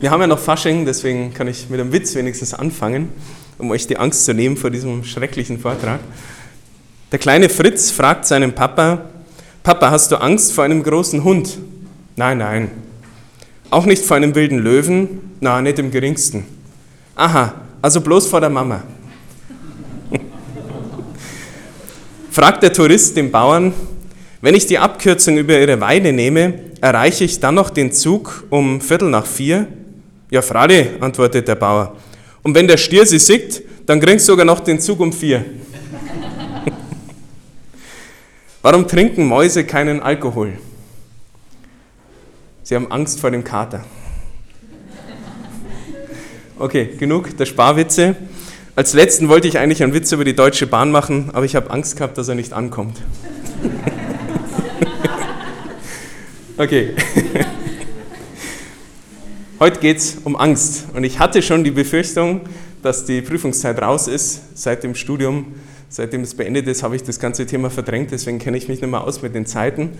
Wir haben ja noch Fasching, deswegen kann ich mit einem Witz wenigstens anfangen, um euch die Angst zu nehmen vor diesem schrecklichen Vortrag. Der kleine Fritz fragt seinen Papa, Papa, hast du Angst vor einem großen Hund? Nein, nein. Auch nicht vor einem wilden Löwen? Na, nicht im geringsten. Aha, also bloß vor der Mama. fragt der Tourist den Bauern, wenn ich die Abkürzung über ihre Weide nehme, erreiche ich dann noch den Zug um Viertel nach vier? Ja, Frade, antwortet der Bauer. Und wenn der Stier sie sieht, dann kriegst du sogar noch den Zug um vier. Warum trinken Mäuse keinen Alkohol? Sie haben Angst vor dem Kater. Okay, genug der Sparwitze. Als letzten wollte ich eigentlich einen Witz über die Deutsche Bahn machen, aber ich habe Angst gehabt, dass er nicht ankommt. Okay. Heute geht es um Angst. Und ich hatte schon die Befürchtung, dass die Prüfungszeit raus ist. Seit dem Studium, seitdem es beendet ist, habe ich das ganze Thema verdrängt. Deswegen kenne ich mich nicht mehr aus mit den Zeiten.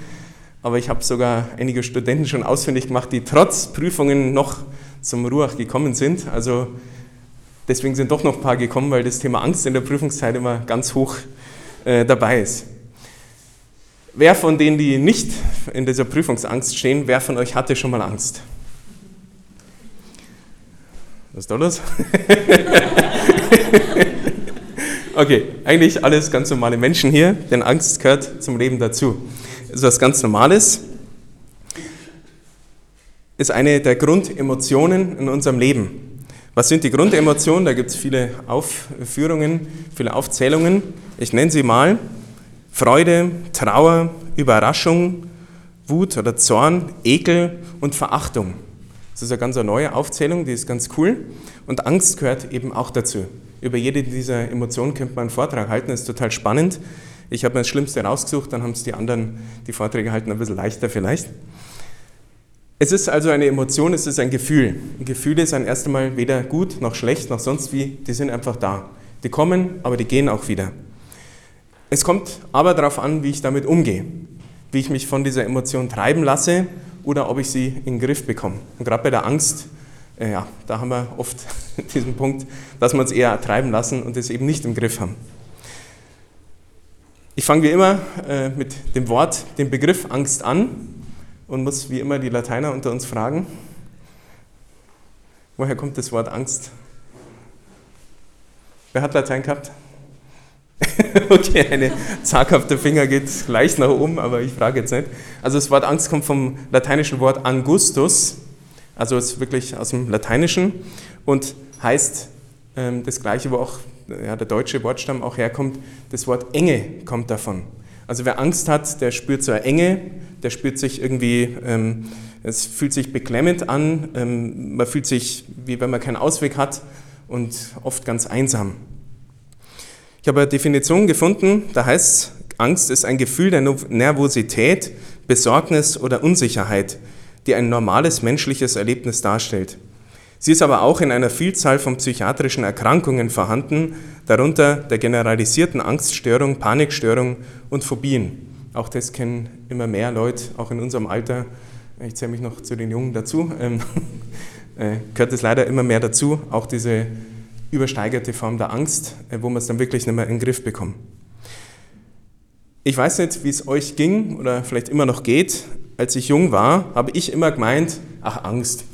Aber ich habe sogar einige Studenten schon ausfindig gemacht, die trotz Prüfungen noch zum Ruach gekommen sind. Also deswegen sind doch noch ein paar gekommen, weil das Thema Angst in der Prüfungszeit immer ganz hoch äh, dabei ist. Wer von denen, die nicht in dieser Prüfungsangst stehen, wer von euch hatte schon mal Angst? Was ist da los? okay, eigentlich alles ganz normale Menschen hier, denn Angst gehört zum Leben dazu. Das ist was ganz Normales. Ist eine der Grundemotionen in unserem Leben. Was sind die Grundemotionen? Da gibt es viele Aufführungen, viele Aufzählungen. Ich nenne sie mal. Freude, Trauer, Überraschung, Wut oder Zorn, Ekel und Verachtung. Das ist eine ganz neue Aufzählung, die ist ganz cool. Und Angst gehört eben auch dazu. Über jede dieser Emotionen könnte man einen Vortrag halten, das ist total spannend. Ich habe mir das Schlimmste rausgesucht, dann haben es die anderen, die Vorträge halten, ein bisschen leichter vielleicht. Es ist also eine Emotion, es ist ein Gefühl. Gefühle sind erst einmal weder gut noch schlecht noch sonst wie, die sind einfach da. Die kommen, aber die gehen auch wieder. Es kommt aber darauf an, wie ich damit umgehe, wie ich mich von dieser Emotion treiben lasse oder ob ich sie in den Griff bekomme. Und gerade bei der Angst, äh, ja, da haben wir oft diesen Punkt, dass wir uns eher treiben lassen und es eben nicht im Griff haben. Ich fange wie immer äh, mit dem Wort, dem Begriff Angst an und muss wie immer die Lateiner unter uns fragen, woher kommt das Wort Angst? Wer hat Latein gehabt? okay, eine zaghafte Finger geht leicht nach oben, aber ich frage jetzt nicht. Also das Wort Angst kommt vom lateinischen Wort angustus, also ist wirklich aus dem Lateinischen und heißt ähm, das gleiche, wo auch ja, der deutsche Wortstamm auch herkommt, das Wort Enge kommt davon. Also wer Angst hat, der spürt so eine Enge, der spürt sich irgendwie, ähm, es fühlt sich beklemmend an, ähm, man fühlt sich, wie wenn man keinen Ausweg hat und oft ganz einsam. Ich habe eine Definition gefunden, da heißt Angst ist ein Gefühl der Nervosität, Besorgnis oder Unsicherheit, die ein normales menschliches Erlebnis darstellt. Sie ist aber auch in einer Vielzahl von psychiatrischen Erkrankungen vorhanden, darunter der generalisierten Angststörung, Panikstörung und Phobien. Auch das kennen immer mehr Leute, auch in unserem Alter. Ich zähle mich noch zu den Jungen dazu. Ähm, äh, gehört es leider immer mehr dazu, auch diese übersteigerte Form der Angst, äh, wo man es dann wirklich nicht mehr in den Griff bekommt. Ich weiß nicht, wie es euch ging oder vielleicht immer noch geht. Als ich jung war, habe ich immer gemeint, ach Angst,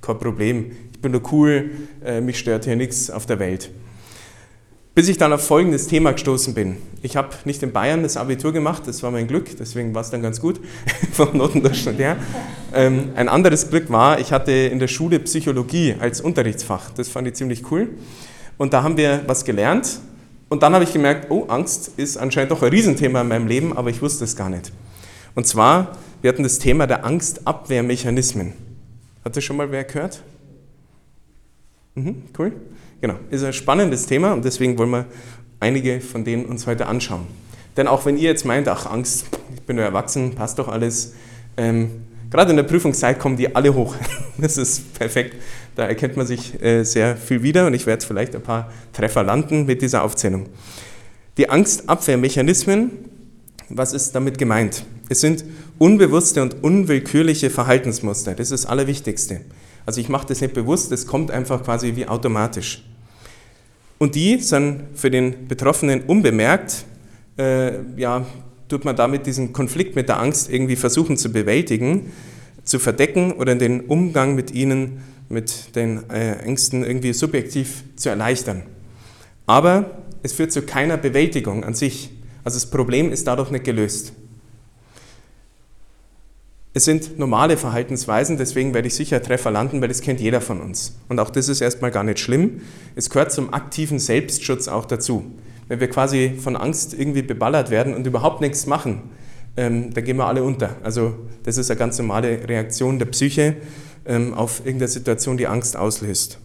kein Problem, ich bin nur cool, äh, mich stört hier nichts auf der Welt. Bis ich dann auf folgendes Thema gestoßen bin. Ich habe nicht in Bayern das Abitur gemacht, das war mein Glück, deswegen war es dann ganz gut vom Notendurchschnitt her. Ähm, ein anderes Glück war, ich hatte in der Schule Psychologie als Unterrichtsfach. Das fand ich ziemlich cool. Und da haben wir was gelernt. Und dann habe ich gemerkt, oh, Angst ist anscheinend doch ein Riesenthema in meinem Leben, aber ich wusste es gar nicht. Und zwar, wir hatten das Thema der Angstabwehrmechanismen. Hat das schon mal wer gehört? Mhm, cool. Genau, ist ein spannendes Thema und deswegen wollen wir einige von denen uns heute anschauen. Denn auch wenn ihr jetzt meint, ach Angst, ich bin nur erwachsen, passt doch alles, ähm, gerade in der Prüfungszeit kommen die alle hoch. Das ist perfekt. Da erkennt man sich äh, sehr viel wieder und ich werde vielleicht ein paar Treffer landen mit dieser Aufzählung. Die Angstabwehrmechanismen, was ist damit gemeint? Es sind unbewusste und unwillkürliche Verhaltensmuster. Das ist das Allerwichtigste. Also ich mache das nicht bewusst, das kommt einfach quasi wie automatisch. Und die sind für den Betroffenen unbemerkt, äh, ja, tut man damit diesen Konflikt mit der Angst irgendwie versuchen zu bewältigen, zu verdecken oder den Umgang mit ihnen, mit den äh, Ängsten irgendwie subjektiv zu erleichtern. Aber es führt zu keiner Bewältigung an sich. Also das Problem ist dadurch nicht gelöst. Es sind normale Verhaltensweisen, deswegen werde ich sicher Treffer landen, weil das kennt jeder von uns. Und auch das ist erstmal gar nicht schlimm. Es gehört zum aktiven Selbstschutz auch dazu. Wenn wir quasi von Angst irgendwie beballert werden und überhaupt nichts machen, ähm, dann gehen wir alle unter. Also das ist eine ganz normale Reaktion der Psyche ähm, auf irgendeine Situation, die Angst auslöst.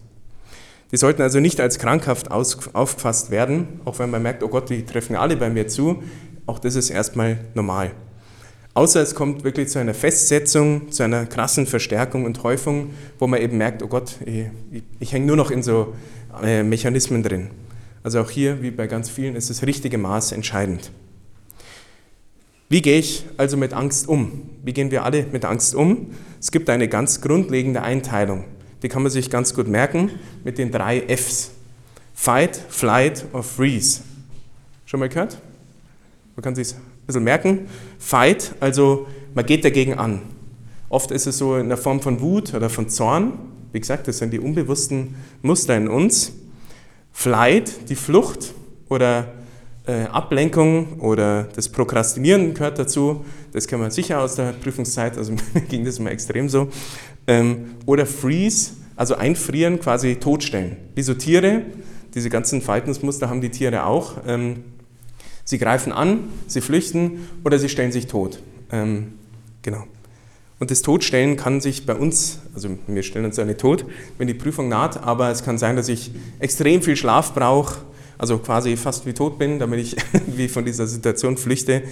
Die sollten also nicht als krankhaft aufgefasst werden, auch wenn man merkt, oh Gott, die treffen alle bei mir zu. Auch das ist erstmal normal. Außer es kommt wirklich zu einer Festsetzung, zu einer krassen Verstärkung und Häufung, wo man eben merkt, oh Gott, ich, ich, ich hänge nur noch in so äh, Mechanismen drin. Also auch hier, wie bei ganz vielen, ist das richtige Maß entscheidend. Wie gehe ich also mit Angst um? Wie gehen wir alle mit Angst um? Es gibt eine ganz grundlegende Einteilung. Die kann man sich ganz gut merken mit den drei Fs. Fight, Flight or Freeze. Schon mal gehört? Man kann sich ein bisschen merken. Fight, also man geht dagegen an. Oft ist es so in der Form von Wut oder von Zorn. Wie gesagt, das sind die unbewussten Muster in uns. Flight, die Flucht oder äh, Ablenkung oder das Prokrastinieren gehört dazu. Das kennen wir sicher aus der Prüfungszeit, also ging das immer extrem so. Ähm, oder Freeze, also einfrieren, quasi totstellen. Wie so Tiere, diese ganzen Verhaltensmuster haben die Tiere auch. Ähm, Sie greifen an, sie flüchten oder sie stellen sich tot. Ähm, genau. Und das Todstellen kann sich bei uns, also wir stellen uns ja nicht tot, wenn die Prüfung naht, aber es kann sein, dass ich extrem viel Schlaf brauche, also quasi fast wie tot bin, damit ich wie von dieser Situation flüchte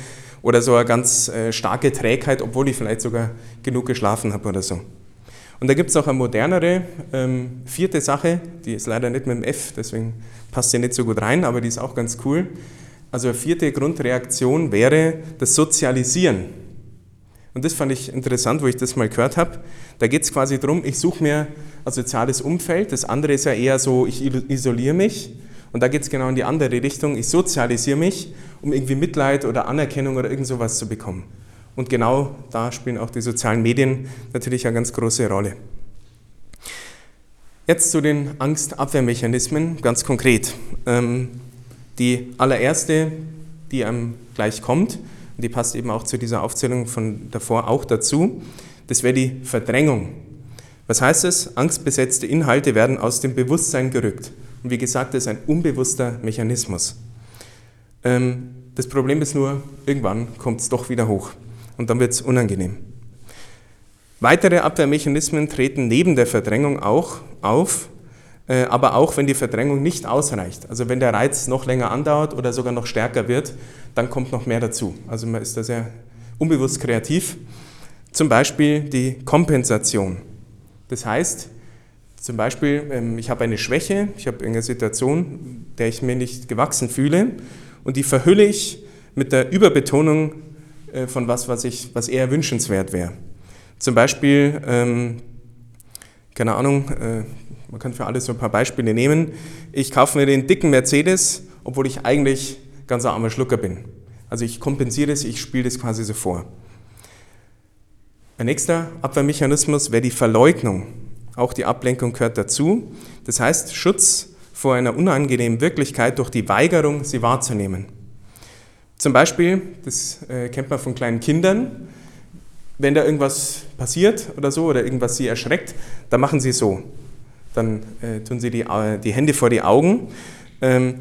oder so eine ganz äh, starke Trägheit, obwohl ich vielleicht sogar genug geschlafen habe oder so. Und da gibt es auch eine modernere ähm, vierte Sache, die ist leider nicht mit dem F, deswegen passt sie nicht so gut rein, aber die ist auch ganz cool. Also eine vierte Grundreaktion wäre das Sozialisieren. Und das fand ich interessant, wo ich das mal gehört habe. Da geht es quasi darum, ich suche mir ein soziales Umfeld. Das andere ist ja eher so, ich isoliere mich. Und da geht es genau in die andere Richtung. Ich sozialisiere mich, um irgendwie Mitleid oder Anerkennung oder irgend sowas zu bekommen. Und genau da spielen auch die sozialen Medien natürlich eine ganz große Rolle. Jetzt zu den Angstabwehrmechanismen, ganz konkret. Ähm, die allererste, die einem gleich kommt, und die passt eben auch zu dieser Aufzählung von davor auch dazu, das wäre die Verdrängung. Was heißt es? Angstbesetzte Inhalte werden aus dem Bewusstsein gerückt. Und wie gesagt, das ist ein unbewusster Mechanismus. Ähm, das Problem ist nur, irgendwann kommt es doch wieder hoch und dann wird es unangenehm. Weitere Abwehrmechanismen treten neben der Verdrängung auch auf, aber auch wenn die Verdrängung nicht ausreicht. Also wenn der Reiz noch länger andauert oder sogar noch stärker wird, dann kommt noch mehr dazu. Also man ist da sehr unbewusst kreativ. Zum Beispiel die Kompensation. Das heißt, zum Beispiel, ähm, ich habe eine Schwäche, ich habe eine Situation, der ich mir nicht gewachsen fühle und die verhülle ich mit der Überbetonung äh, von was, was, ich, was eher wünschenswert wäre. Zum Beispiel, ähm, keine Ahnung, äh, man kann für alles so ein paar Beispiele nehmen. Ich kaufe mir den dicken Mercedes, obwohl ich eigentlich ganz ein armer Schlucker bin. Also ich kompensiere es, ich spiele das quasi so vor. Ein nächster Abwehrmechanismus wäre die Verleugnung. Auch die Ablenkung gehört dazu. Das heißt Schutz vor einer unangenehmen Wirklichkeit durch die Weigerung, sie wahrzunehmen. Zum Beispiel, das äh, kennt man von kleinen Kindern, wenn da irgendwas passiert oder so oder irgendwas sie erschreckt, dann machen sie so dann äh, tun sie die, äh, die Hände vor die Augen, ähm,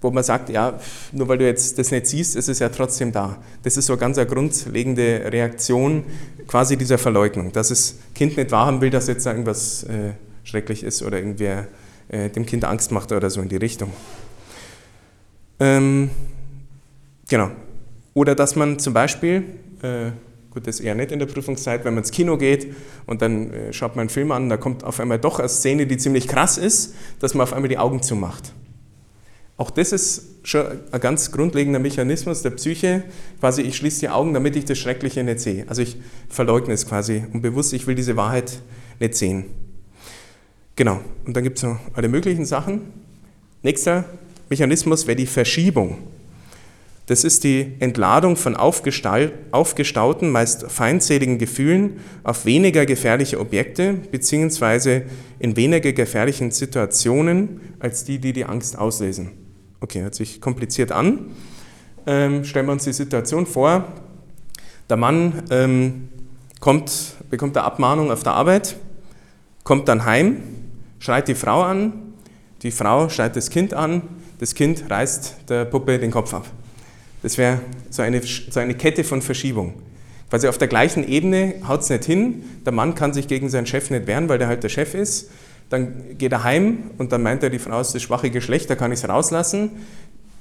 wo man sagt, ja, nur weil du jetzt das nicht siehst, ist es ja trotzdem da. Das ist so eine ganz eine grundlegende Reaktion quasi dieser Verleugnung, dass das Kind nicht wahrhaben will, dass jetzt irgendwas äh, schrecklich ist oder irgendwer äh, dem Kind Angst macht oder so in die Richtung. Ähm, genau. Oder dass man zum Beispiel äh, Gut, das eher nicht in der Prüfungszeit, wenn man ins Kino geht und dann äh, schaut man einen Film an, da kommt auf einmal doch eine Szene, die ziemlich krass ist, dass man auf einmal die Augen zumacht. Auch das ist schon ein ganz grundlegender Mechanismus der Psyche. Quasi, ich schließe die Augen, damit ich das Schreckliche nicht sehe. Also ich verleugne es quasi unbewusst, ich will diese Wahrheit nicht sehen. Genau, und dann gibt es noch alle möglichen Sachen. Nächster Mechanismus wäre die Verschiebung. Das ist die Entladung von aufgestauten, meist feindseligen Gefühlen auf weniger gefährliche Objekte beziehungsweise in weniger gefährlichen Situationen als die, die die Angst auslösen. Okay, hört sich kompliziert an. Ähm, stellen wir uns die Situation vor, der Mann ähm, kommt, bekommt eine Abmahnung auf der Arbeit, kommt dann heim, schreit die Frau an, die Frau schreit das Kind an, das Kind reißt der Puppe den Kopf ab. Das wäre so eine, so eine Kette von Verschiebung. Quasi auf der gleichen Ebene haut es nicht hin. Der Mann kann sich gegen seinen Chef nicht wehren, weil der halt der Chef ist. Dann geht er heim und dann meint er, die Frau ist das schwache Geschlecht, da kann ich es rauslassen.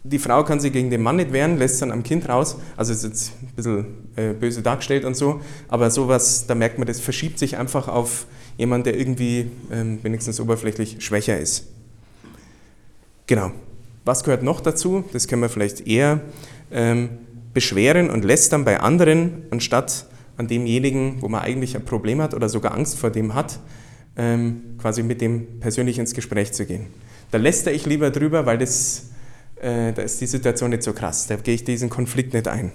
Die Frau kann sich gegen den Mann nicht wehren, lässt dann am Kind raus. Also ist jetzt ein bisschen äh, böse dargestellt und so. Aber sowas, da merkt man, das verschiebt sich einfach auf jemanden, der irgendwie ähm, wenigstens oberflächlich schwächer ist. Genau. Was gehört noch dazu? Das können wir vielleicht eher ähm, beschweren und lästern bei anderen, anstatt an demjenigen, wo man eigentlich ein Problem hat oder sogar Angst vor dem hat, ähm, quasi mit dem persönlich ins Gespräch zu gehen. Da lästere ich lieber drüber, weil das, äh, da ist die Situation nicht so krass. Da gehe ich diesen Konflikt nicht ein.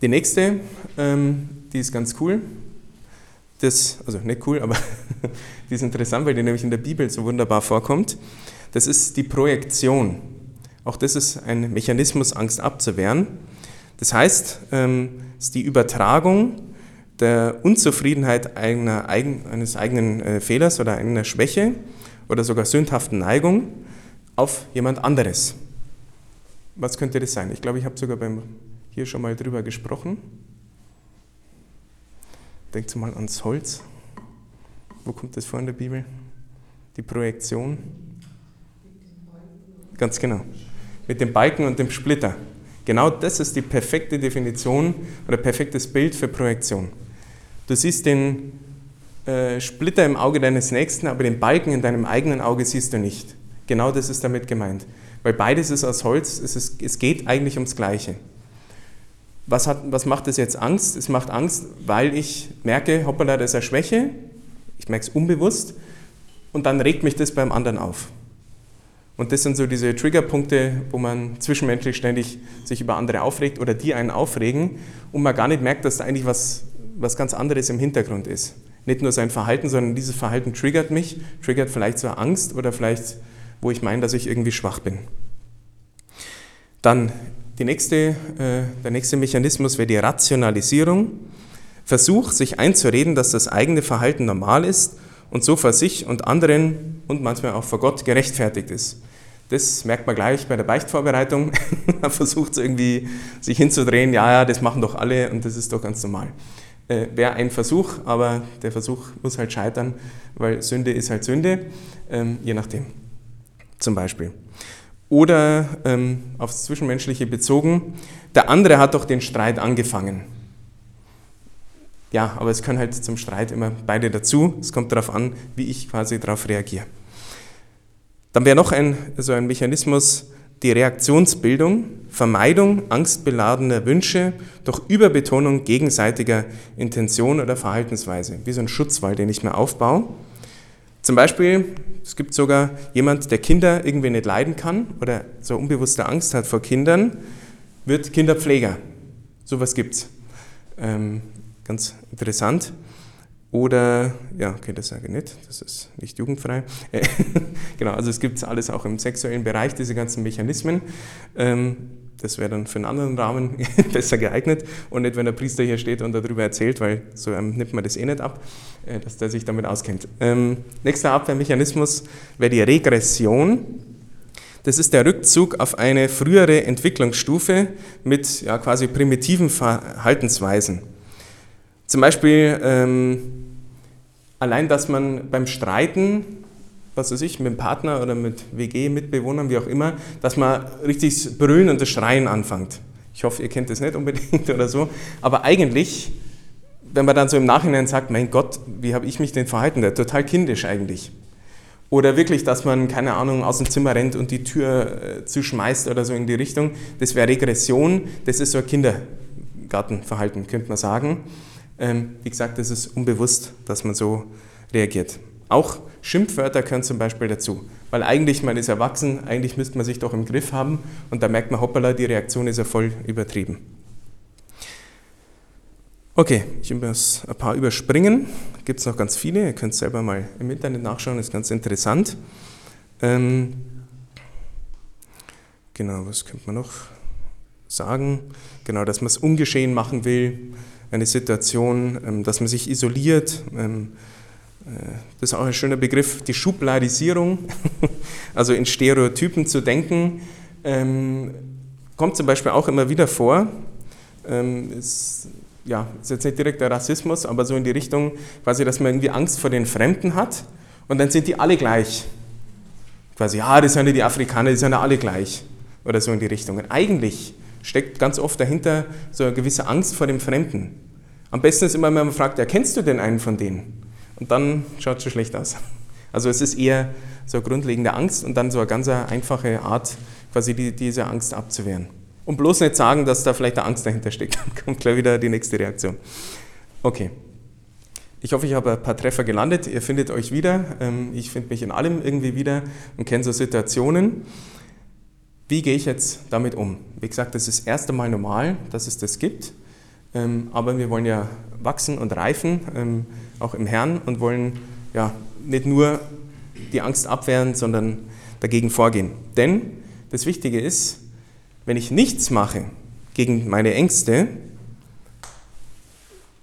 Die nächste, ähm, die ist ganz cool. Das, also nicht cool, aber die ist interessant, weil die nämlich in der Bibel so wunderbar vorkommt. Das ist die Projektion. Auch das ist ein Mechanismus, Angst abzuwehren. Das heißt, ähm, es ist die Übertragung der Unzufriedenheit einer, eines eigenen äh, Fehlers oder einer Schwäche oder sogar sündhaften Neigung auf jemand anderes. Was könnte das sein? Ich glaube, ich habe sogar beim, hier schon mal drüber gesprochen. Denkt mal ans Holz. Wo kommt das vor in der Bibel? Die Projektion. Ganz genau mit dem Balken und dem Splitter. Genau das ist die perfekte Definition oder perfektes Bild für Projektion. Du siehst den äh, Splitter im Auge deines Nächsten, aber den Balken in deinem eigenen Auge siehst du nicht. Genau das ist damit gemeint. Weil beides ist aus Holz, es, ist, es geht eigentlich ums Gleiche. Was, hat, was macht es jetzt Angst? Es macht Angst, weil ich merke, hoppala, das ist eine Schwäche, ich merke es unbewusst und dann regt mich das beim anderen auf. Und das sind so diese Triggerpunkte, wo man zwischenmenschlich ständig sich über andere aufregt oder die einen aufregen und man gar nicht merkt, dass da eigentlich was, was ganz anderes im Hintergrund ist. Nicht nur sein Verhalten, sondern dieses Verhalten triggert mich, triggert vielleicht so Angst oder vielleicht, wo ich meine, dass ich irgendwie schwach bin. Dann nächste, äh, der nächste Mechanismus wäre die Rationalisierung. Versuch, sich einzureden, dass das eigene Verhalten normal ist und so vor sich und anderen und manchmal auch vor Gott gerechtfertigt ist. Das merkt man gleich bei der Beichtvorbereitung. man versucht irgendwie sich hinzudrehen, ja, ja, das machen doch alle und das ist doch ganz normal. Äh, Wäre ein Versuch, aber der Versuch muss halt scheitern, weil Sünde ist halt Sünde, ähm, je nachdem. Zum Beispiel. Oder ähm, aufs Zwischenmenschliche bezogen, der andere hat doch den Streit angefangen. Ja, aber es können halt zum Streit immer beide dazu. Es kommt darauf an, wie ich quasi darauf reagiere. Dann wäre noch ein, so ein Mechanismus die Reaktionsbildung, Vermeidung angstbeladener Wünsche durch Überbetonung gegenseitiger Intention oder Verhaltensweise, wie so ein Schutzwall, den ich mir aufbaue. Zum Beispiel, es gibt sogar jemand, der Kinder irgendwie nicht leiden kann oder so unbewusste Angst hat vor Kindern, wird Kinderpfleger. Sowas gibt es. Ähm, ganz interessant. Oder, ja, okay, das sage ich nicht, das ist nicht jugendfrei. genau, also es gibt alles auch im sexuellen Bereich, diese ganzen Mechanismen. Ähm, das wäre dann für einen anderen Rahmen besser geeignet und nicht, wenn der Priester hier steht und darüber erzählt, weil so ähm, nimmt man das eh nicht ab, äh, dass der sich damit auskennt. Ähm, nächster Abwehrmechanismus wäre die Regression. Das ist der Rückzug auf eine frühere Entwicklungsstufe mit ja, quasi primitiven Verhaltensweisen. Zum Beispiel ähm, allein, dass man beim Streiten, was weiß ich, mit dem Partner oder mit WG-Mitbewohnern, wie auch immer, dass man richtig brüllen und das Schreien anfängt. Ich hoffe, ihr kennt das nicht unbedingt oder so. Aber eigentlich, wenn man dann so im Nachhinein sagt, mein Gott, wie habe ich mich denn verhalten? Der total kindisch eigentlich. Oder wirklich, dass man, keine Ahnung, aus dem Zimmer rennt und die Tür äh, zuschmeißt oder so in die Richtung. Das wäre Regression, das ist so ein Kindergartenverhalten, könnte man sagen. Ähm, wie gesagt, es ist unbewusst, dass man so reagiert. Auch Schimpfwörter gehören zum Beispiel dazu, weil eigentlich, man ist erwachsen, eigentlich müsste man sich doch im Griff haben und da merkt man, hoppala, die Reaktion ist ja voll übertrieben. Okay, ich muss ein paar überspringen. Gibt es noch ganz viele. Ihr könnt selber mal im Internet nachschauen, ist ganz interessant. Ähm, genau, was könnte man noch sagen? Genau, dass man es ungeschehen machen will, eine Situation, ähm, dass man sich isoliert. Ähm, äh, das ist auch ein schöner Begriff, die Schubladisierung, also in Stereotypen zu denken, ähm, kommt zum Beispiel auch immer wieder vor. Ist ja, ist jetzt nicht direkt der Rassismus, aber so in die Richtung, quasi, dass man irgendwie Angst vor den Fremden hat und dann sind die alle gleich. Quasi, ja, das sind ja die Afrikaner, die sind ja alle gleich. Oder so in die Richtung. Und eigentlich steckt ganz oft dahinter so eine gewisse Angst vor dem Fremden. Am besten ist immer, wenn man fragt, ja, kennst du denn einen von denen? Und dann schaut es schon schlecht aus. Also es ist eher so eine grundlegende Angst und dann so eine ganz einfache Art, quasi die, diese Angst abzuwehren. Und bloß nicht sagen, dass da vielleicht eine Angst dahinter steckt. Dann kommt gleich wieder die nächste Reaktion. Okay. Ich hoffe, ich habe ein paar Treffer gelandet. Ihr findet euch wieder. Ähm, ich finde mich in allem irgendwie wieder und kenne so Situationen. Wie gehe ich jetzt damit um? Wie gesagt, das ist das erste Mal normal, dass es das gibt. Ähm, aber wir wollen ja wachsen und reifen, ähm, auch im Herrn, und wollen ja nicht nur die Angst abwehren, sondern dagegen vorgehen. Denn das Wichtige ist, wenn ich nichts mache gegen meine Ängste,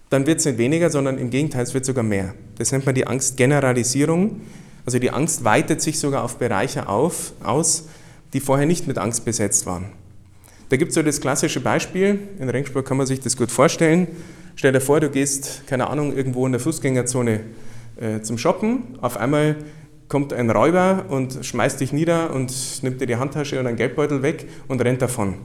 dann wird es nicht weniger, sondern im Gegenteil, es wird sogar mehr. Das nennt man die Angstgeneralisierung. Also die Angst weitet sich sogar auf Bereiche auf, aus, die vorher nicht mit Angst besetzt waren. Da gibt es so das klassische Beispiel, in Regensburg kann man sich das gut vorstellen. Stell dir vor, du gehst, keine Ahnung, irgendwo in der Fußgängerzone äh, zum Shoppen, auf einmal kommt ein Räuber und schmeißt dich nieder und nimmt dir die Handtasche und einen Geldbeutel weg und rennt davon.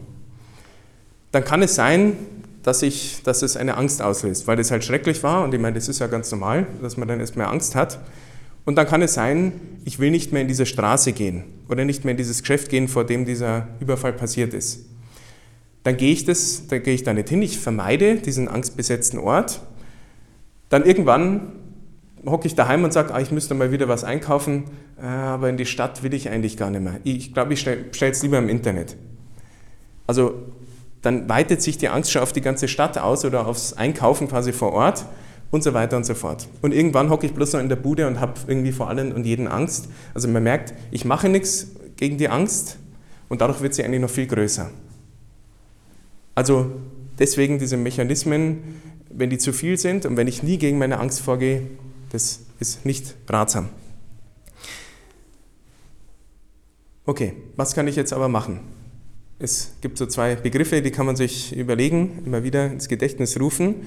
Dann kann es sein, dass, ich, dass es eine Angst auslöst, weil das halt schrecklich war und ich meine, das ist ja ganz normal, dass man dann erstmal Angst hat. Und dann kann es sein, ich will nicht mehr in diese Straße gehen oder nicht mehr in dieses Geschäft gehen, vor dem dieser Überfall passiert ist. Dann gehe ich das, dann gehe ich da nicht hin, ich vermeide diesen angstbesetzten Ort. Dann irgendwann hocke ich daheim und sage, ah, ich müsste mal wieder was einkaufen, äh, aber in die Stadt will ich eigentlich gar nicht mehr. Ich glaube, ich stelle es lieber im Internet. Also dann weitet sich die Angst schon auf die ganze Stadt aus oder aufs Einkaufen quasi vor Ort und so weiter und so fort. Und irgendwann hocke ich bloß noch in der Bude und habe irgendwie vor allen und jeden Angst. Also man merkt, ich mache nichts gegen die Angst und dadurch wird sie eigentlich noch viel größer. Also deswegen diese Mechanismen, wenn die zu viel sind und wenn ich nie gegen meine Angst vorgehe, das ist nicht ratsam. Okay, was kann ich jetzt aber machen? Es gibt so zwei Begriffe, die kann man sich überlegen, immer wieder ins Gedächtnis rufen.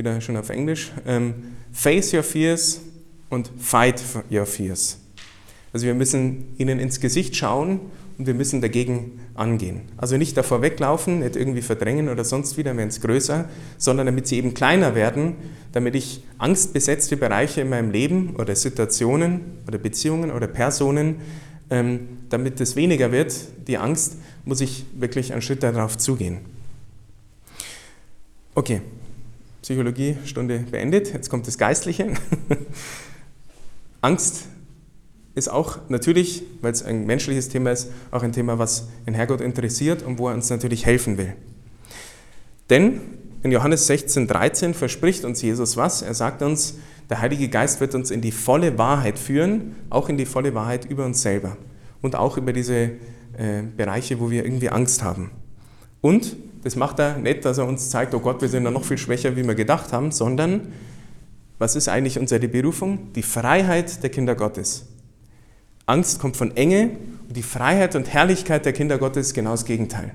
Wieder schon auf Englisch. Ähm, face your fears und fight your fears. Also wir müssen ihnen ins Gesicht schauen und wir müssen dagegen angehen. Also nicht davor weglaufen, nicht irgendwie verdrängen oder sonst wieder, wenn es größer, sondern damit sie eben kleiner werden, damit ich angstbesetzte Bereiche in meinem Leben oder Situationen oder Beziehungen oder Personen, ähm, damit es weniger wird, die Angst, muss ich wirklich einen Schritt darauf zugehen. Okay, Psychologiestunde beendet, jetzt kommt das Geistliche. Angst ist auch natürlich, weil es ein menschliches Thema ist, auch ein Thema, was den Herrgott interessiert und wo er uns natürlich helfen will. Denn in Johannes 16, 13 verspricht uns Jesus was. Er sagt uns, der Heilige Geist wird uns in die volle Wahrheit führen, auch in die volle Wahrheit über uns selber und auch über diese äh, Bereiche, wo wir irgendwie Angst haben. Und das macht er nicht, dass er uns zeigt, oh Gott, wir sind ja noch viel schwächer, wie wir gedacht haben, sondern was ist eigentlich unsere Berufung? Die Freiheit der Kinder Gottes. Angst kommt von Enge und die Freiheit und Herrlichkeit der Kinder Gottes ist genau das Gegenteil.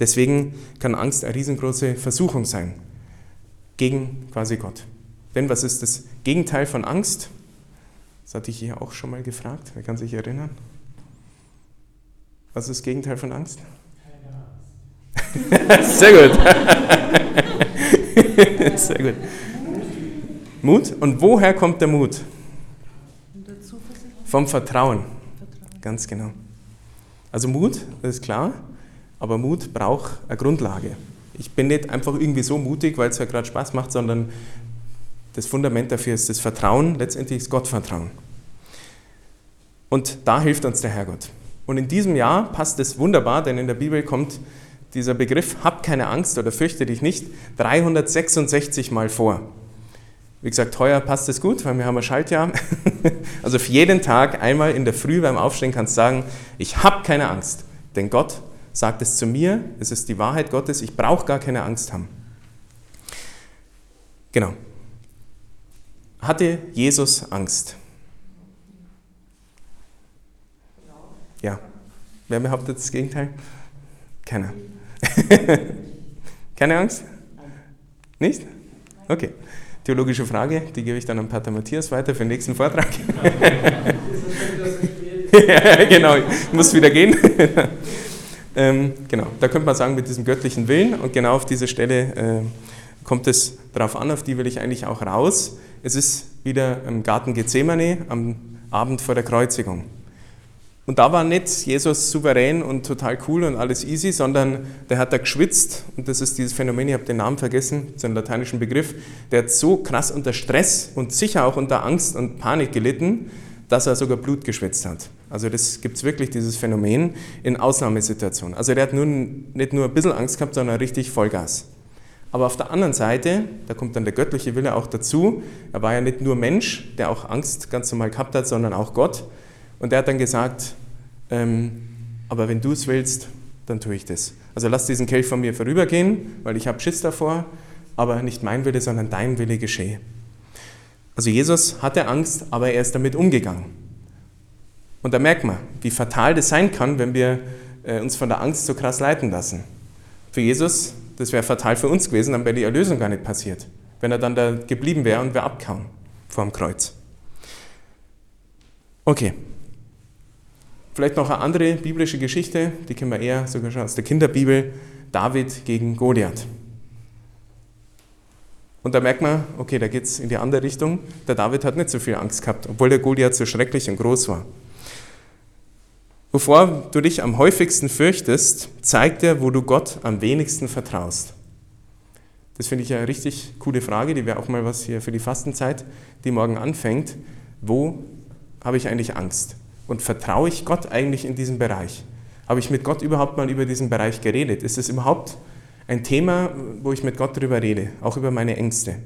Deswegen kann Angst eine riesengroße Versuchung sein gegen quasi Gott. Denn was ist das Gegenteil von Angst? Das hatte ich hier auch schon mal gefragt. Wer kann sich erinnern? Was ist das Gegenteil von Angst? Sehr gut. Sehr gut. Mut. Und woher kommt der Mut? Vom Vertrauen. Vertrauen. Ganz genau. Also Mut, das ist klar, aber Mut braucht eine Grundlage. Ich bin nicht einfach irgendwie so mutig, weil es ja gerade Spaß macht, sondern das Fundament dafür ist das Vertrauen, letztendlich ist Gottvertrauen. Und da hilft uns der Herrgott. Und in diesem Jahr passt es wunderbar, denn in der Bibel kommt dieser Begriff, hab keine Angst oder fürchte dich nicht, 366 Mal vor. Wie gesagt, heuer passt es gut, weil wir haben ein Schaltjahr. Also für jeden Tag einmal in der Früh beim Aufstehen kannst du sagen, ich habe keine Angst, denn Gott sagt es zu mir, es ist die Wahrheit Gottes, ich brauche gar keine Angst haben. Genau. Hatte Jesus Angst? Ja. Wer behauptet das Gegenteil? Keiner. Keine Angst? Nicht? Okay. Theologische Frage, die gebe ich dann an Pater Matthias weiter für den nächsten Vortrag. ja, genau, ich muss wieder gehen. ähm, genau, da könnte man sagen, mit diesem göttlichen Willen und genau auf diese Stelle äh, kommt es darauf an, auf die will ich eigentlich auch raus. Es ist wieder im Garten Gethsemane am Abend vor der Kreuzigung. Und da war nicht Jesus souverän und total cool und alles easy, sondern der hat da geschwitzt, und das ist dieses Phänomen, ich habe den Namen vergessen, so einen lateinischen Begriff, der hat so krass unter Stress und sicher auch unter Angst und Panik gelitten, dass er sogar Blut geschwitzt hat. Also das gibt es wirklich, dieses Phänomen, in Ausnahmesituationen. Also der hat nun, nicht nur ein bisschen Angst gehabt, sondern richtig Vollgas. Aber auf der anderen Seite, da kommt dann der göttliche Wille auch dazu, er war ja nicht nur Mensch, der auch Angst ganz normal gehabt hat, sondern auch Gott. Und er hat dann gesagt, ähm, aber wenn du es willst, dann tue ich das. Also lass diesen Kelch von mir vorübergehen, weil ich habe Schiss davor, aber nicht mein Wille, sondern dein Wille geschehe. Also Jesus hatte Angst, aber er ist damit umgegangen. Und da merkt man, wie fatal das sein kann, wenn wir äh, uns von der Angst so krass leiten lassen. Für Jesus, das wäre fatal für uns gewesen, dann wäre die Erlösung gar nicht passiert, wenn er dann da geblieben wäre und wäre abgehauen vor dem Kreuz. Okay, Vielleicht noch eine andere biblische Geschichte, die kennen wir eher sogar schon aus der Kinderbibel, David gegen Goliath. Und da merkt man, okay, da geht es in die andere Richtung. Der David hat nicht so viel Angst gehabt, obwohl der Goliath so schrecklich und groß war. Wovor du dich am häufigsten fürchtest, zeigt dir, wo du Gott am wenigsten vertraust. Das finde ich eine richtig coole Frage, die wäre auch mal was hier für die Fastenzeit, die morgen anfängt. Wo habe ich eigentlich Angst? Und vertraue ich Gott eigentlich in diesem Bereich? Habe ich mit Gott überhaupt mal über diesen Bereich geredet? Ist es überhaupt ein Thema, wo ich mit Gott darüber rede, auch über meine Ängste?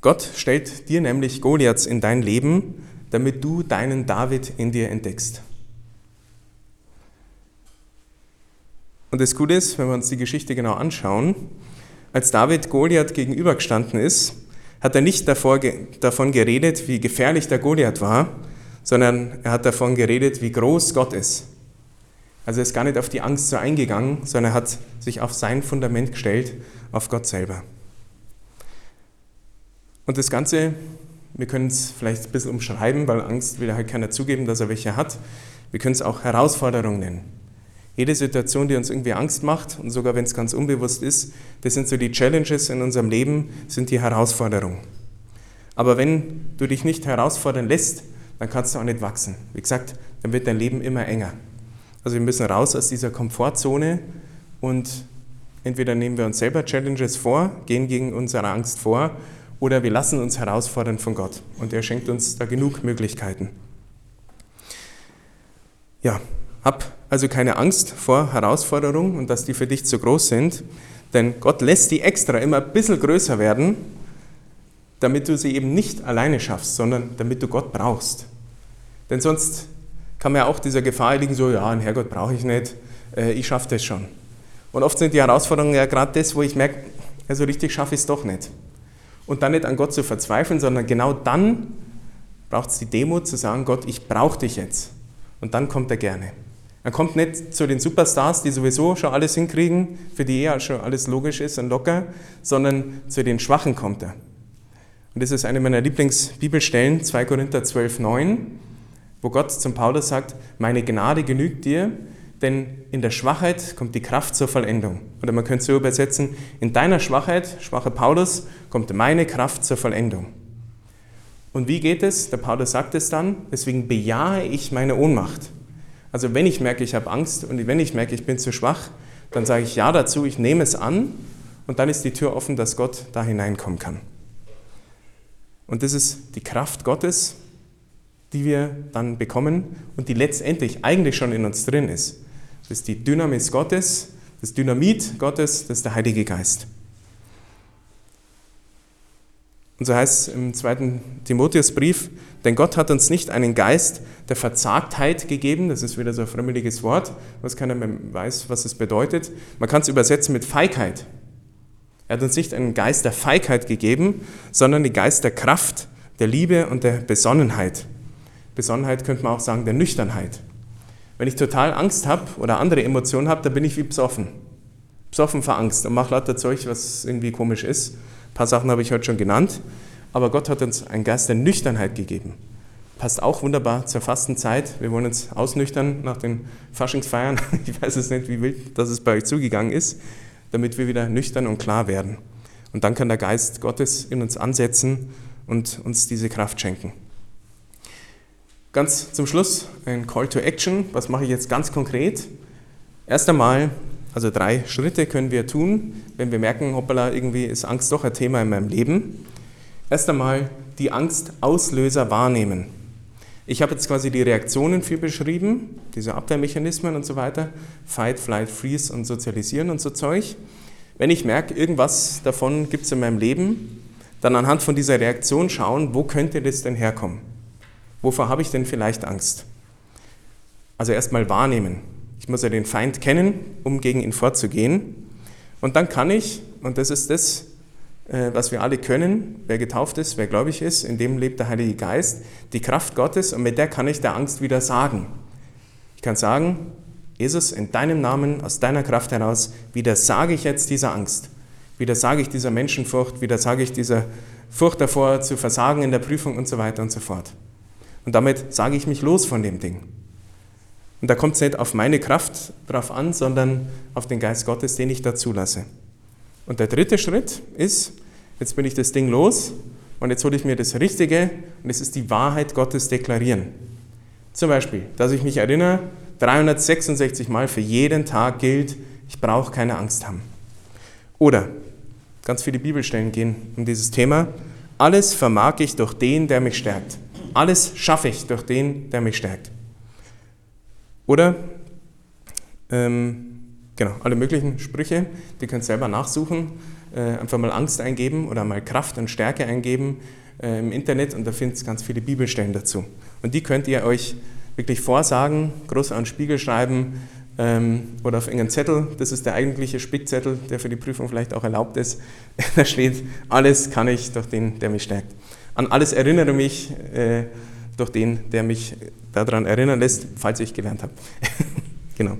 Gott stellt dir nämlich Goliaths in dein Leben, damit du deinen David in dir entdeckst. Und das Gute ist, wenn wir uns die Geschichte genau anschauen, als David Goliath gegenübergestanden ist, hat er nicht davor, davon geredet, wie gefährlich der Goliath war, sondern er hat davon geredet, wie groß Gott ist. Also er ist gar nicht auf die Angst so eingegangen, sondern er hat sich auf sein Fundament gestellt, auf Gott selber. Und das Ganze, wir können es vielleicht ein bisschen umschreiben, weil Angst will halt keiner zugeben, dass er welche hat. Wir können es auch Herausforderung nennen. Jede Situation, die uns irgendwie Angst macht, und sogar wenn es ganz unbewusst ist, das sind so die Challenges in unserem Leben, sind die Herausforderungen. Aber wenn du dich nicht herausfordern lässt, dann kannst du auch nicht wachsen. Wie gesagt, dann wird dein Leben immer enger. Also wir müssen raus aus dieser Komfortzone und entweder nehmen wir uns selber Challenges vor, gehen gegen unsere Angst vor, oder wir lassen uns herausfordern von Gott. Und er schenkt uns da genug Möglichkeiten. Ja, hab also keine Angst vor Herausforderungen und dass die für dich zu groß sind, denn Gott lässt die extra immer ein bisschen größer werden, damit du sie eben nicht alleine schaffst, sondern damit du Gott brauchst. Denn sonst kann man ja auch dieser Gefahr liegen, so, ja, einen Herrgott brauche ich nicht, äh, ich schaffe das schon. Und oft sind die Herausforderungen ja gerade das, wo ich merke, ja, so richtig schaffe ich es doch nicht. Und dann nicht an Gott zu verzweifeln, sondern genau dann braucht es die Demut zu sagen, Gott, ich brauche dich jetzt. Und dann kommt er gerne. Er kommt nicht zu den Superstars, die sowieso schon alles hinkriegen, für die eh schon alles logisch ist und locker, sondern zu den Schwachen kommt er. Und das ist eine meiner Lieblingsbibelstellen, 2 Korinther 12, 9, wo Gott zum Paulus sagt, meine Gnade genügt dir, denn in der Schwachheit kommt die Kraft zur Vollendung. Oder man könnte es so übersetzen, in deiner Schwachheit, schwache Paulus, kommt meine Kraft zur Vollendung. Und wie geht es? Der Paulus sagt es dann, deswegen bejahe ich meine Ohnmacht. Also wenn ich merke, ich habe Angst und wenn ich merke, ich bin zu schwach, dann sage ich Ja dazu, ich nehme es an und dann ist die Tür offen, dass Gott da hineinkommen kann. Und das ist die Kraft Gottes, die wir dann bekommen und die letztendlich eigentlich schon in uns drin ist. Das ist die Dynamis Gottes, das Dynamit Gottes, das ist der Heilige Geist. Und so heißt es im zweiten Timotheusbrief, denn Gott hat uns nicht einen Geist der Verzagtheit gegeben, das ist wieder so ein frömmeliges Wort, was keiner mehr weiß, was es bedeutet. Man kann es übersetzen mit Feigheit. Er hat uns nicht einen Geist der Feigheit gegeben, sondern den Geist der Kraft, der Liebe und der Besonnenheit. Besonnenheit könnte man auch sagen, der Nüchternheit. Wenn ich total Angst habe oder andere Emotionen habe, dann bin ich wie besoffen. Besoffen vor Angst und mache lauter Zeug, was irgendwie komisch ist. Ein paar Sachen habe ich heute schon genannt. Aber Gott hat uns einen Geist der Nüchternheit gegeben. Passt auch wunderbar zur Fastenzeit. Wir wollen uns ausnüchtern nach den Faschingsfeiern. Ich weiß es nicht, wie wild das bei euch zugegangen ist damit wir wieder nüchtern und klar werden. Und dann kann der Geist Gottes in uns ansetzen und uns diese Kraft schenken. Ganz zum Schluss ein Call to Action. Was mache ich jetzt ganz konkret? Erst einmal, also drei Schritte können wir tun, wenn wir merken, hoppala, irgendwie ist Angst doch ein Thema in meinem Leben. Erst einmal die Angstauslöser wahrnehmen. Ich habe jetzt quasi die Reaktionen für beschrieben, diese Abwehrmechanismen und so weiter, Fight, Flight, Freeze und Sozialisieren und so Zeug. Wenn ich merke, irgendwas davon gibt es in meinem Leben, dann anhand von dieser Reaktion schauen, wo könnte das denn herkommen? Wovor habe ich denn vielleicht Angst? Also erstmal wahrnehmen. Ich muss ja den Feind kennen, um gegen ihn vorzugehen. Und dann kann ich, und das ist das, äh, was wir alle können, wer getauft ist, wer gläubig ist, in dem lebt der Heilige Geist, die Kraft Gottes und mit der kann ich der Angst wieder sagen. Ich kann sagen, Jesus, in deinem Namen, aus deiner Kraft heraus, wieder sage ich jetzt dieser Angst, wieder sage ich dieser Menschenfurcht, wieder sage ich dieser Furcht davor zu versagen in der Prüfung und so weiter und so fort. Und damit sage ich mich los von dem Ding. Und da kommt es nicht auf meine Kraft drauf an, sondern auf den Geist Gottes, den ich da zulasse. Und der dritte Schritt ist, jetzt bin ich das Ding los und jetzt hole ich mir das Richtige und es ist die Wahrheit Gottes deklarieren. Zum Beispiel, dass ich mich erinnere, 366 Mal für jeden Tag gilt, ich brauche keine Angst haben. Oder, ganz viele Bibelstellen gehen um dieses Thema, alles vermag ich durch den, der mich stärkt. Alles schaffe ich durch den, der mich stärkt. Oder, ähm, Genau, alle möglichen Sprüche, die könnt ihr selber nachsuchen. Äh, einfach mal Angst eingeben oder mal Kraft und Stärke eingeben äh, im Internet und da findet ihr ganz viele Bibelstellen dazu. Und die könnt ihr euch wirklich vorsagen, groß an den Spiegel schreiben ähm, oder auf irgendeinen Zettel. Das ist der eigentliche Spickzettel, der für die Prüfung vielleicht auch erlaubt ist. da steht, alles kann ich durch den, der mich stärkt. An alles erinnere mich äh, durch den, der mich daran erinnern lässt, falls ich gelernt habe. genau.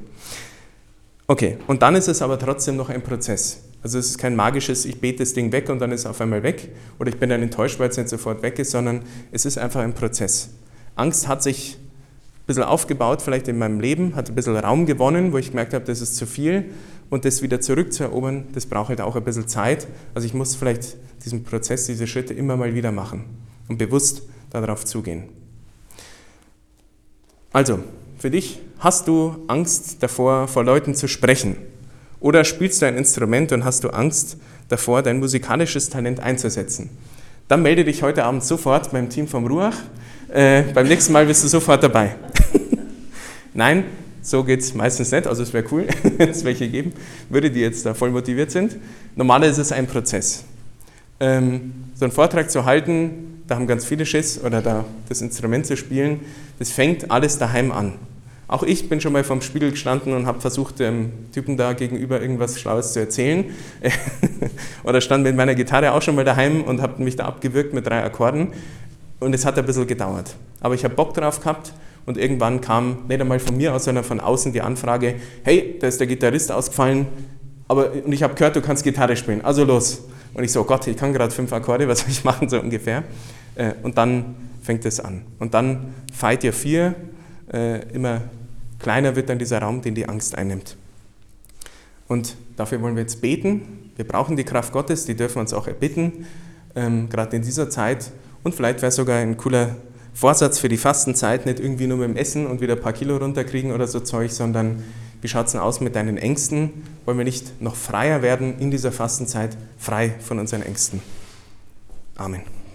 Okay, und dann ist es aber trotzdem noch ein Prozess. Also es ist kein magisches, ich bete das Ding weg und dann ist es auf einmal weg oder ich bin dann enttäuscht, weil es nicht sofort weg ist, sondern es ist einfach ein Prozess. Angst hat sich ein bisschen aufgebaut, vielleicht in meinem Leben, hat ein bisschen Raum gewonnen, wo ich gemerkt habe, das ist zu viel und das wieder zurückzuerobern, das braucht halt auch ein bisschen Zeit. Also ich muss vielleicht diesen Prozess, diese Schritte immer mal wieder machen und bewusst darauf zugehen. Also, für dich, hast du Angst davor, vor Leuten zu sprechen? Oder spielst du ein Instrument und hast du Angst davor, dein musikalisches Talent einzusetzen? Dann melde dich heute Abend sofort beim Team vom Ruach. Äh, beim nächsten Mal bist du sofort dabei. Nein, so geht es meistens nicht. Also es wäre cool, wenn es welche geben würde, die jetzt da voll motiviert sind. Normalerweise ist es ein Prozess. Ähm, so einen Vortrag zu halten, da haben ganz viele Schiss, oder da das Instrument zu spielen, das fängt alles daheim an. Auch ich bin schon mal vorm Spiegel gestanden und habe versucht, dem Typen da gegenüber irgendwas Schlaues zu erzählen. Oder stand mit meiner Gitarre auch schon mal daheim und habe mich da abgewürgt mit drei Akkorden. Und es hat ein bisschen gedauert. Aber ich habe Bock drauf gehabt und irgendwann kam nicht einmal von mir aus, sondern von außen die Anfrage: Hey, da ist der Gitarrist ausgefallen, aber, und ich habe gehört, du kannst Gitarre spielen, also los. Und ich so: oh Gott, ich kann gerade fünf Akkorde, was soll ich machen, so ungefähr. Äh, und dann fängt es an. Und dann Fight ihr vier immer kleiner wird dann dieser Raum, den die Angst einnimmt. Und dafür wollen wir jetzt beten. Wir brauchen die Kraft Gottes, die dürfen wir uns auch erbitten, ähm, gerade in dieser Zeit. Und vielleicht wäre sogar ein cooler Vorsatz für die Fastenzeit, nicht irgendwie nur mit dem Essen und wieder ein paar Kilo runterkriegen oder so Zeug, sondern Wie schaut es denn aus mit deinen Ängsten? Wollen wir nicht noch freier werden in dieser Fastenzeit, frei von unseren Ängsten? Amen.